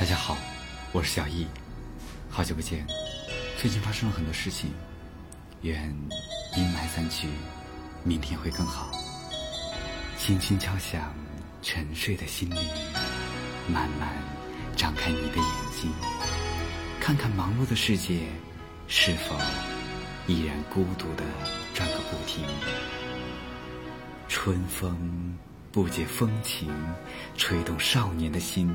大家好，我是小易，好久不见。最近发生了很多事情，愿阴霾散去，明天会更好。轻轻敲响沉睡的心灵，慢慢张开你的眼睛，看看忙碌的世界是否依然孤独的转个不停。春风不解风情，吹动少年的心，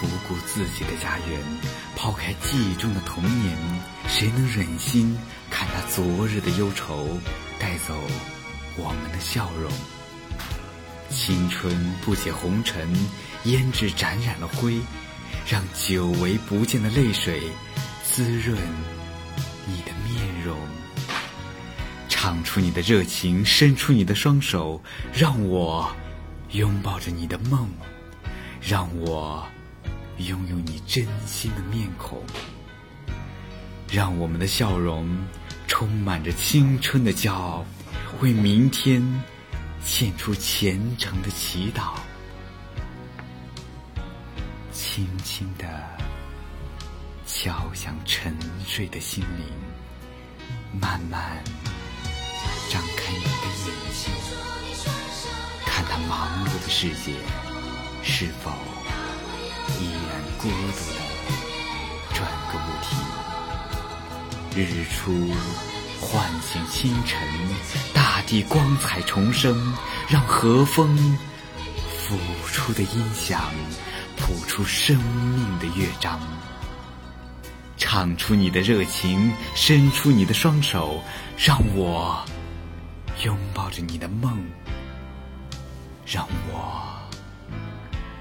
不顾自己的家园，抛开记忆中的童年？谁能忍心看他昨日的忧愁带走我们的笑容？青春不解红尘，胭脂沾染了灰，让久违不见的泪水。滋润你的面容，唱出你的热情，伸出你的双手，让我拥抱着你的梦，让我拥有你真心的面孔，让我们的笑容充满着青春的骄傲，为明天献出虔诚的祈祷，轻轻的。敲响沉睡的心灵，慢慢张开你的眼睛，看他忙碌的世界是否孤独的转个不停。日出唤醒清晨，大地光彩重生，让和风抚出的音响谱出生命的乐章。唱出你的热情，伸出你的双手，让我拥抱着你的梦，让我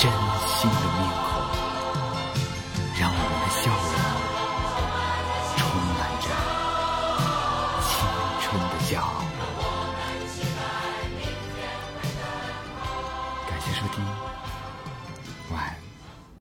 真心的面孔，让我们的笑容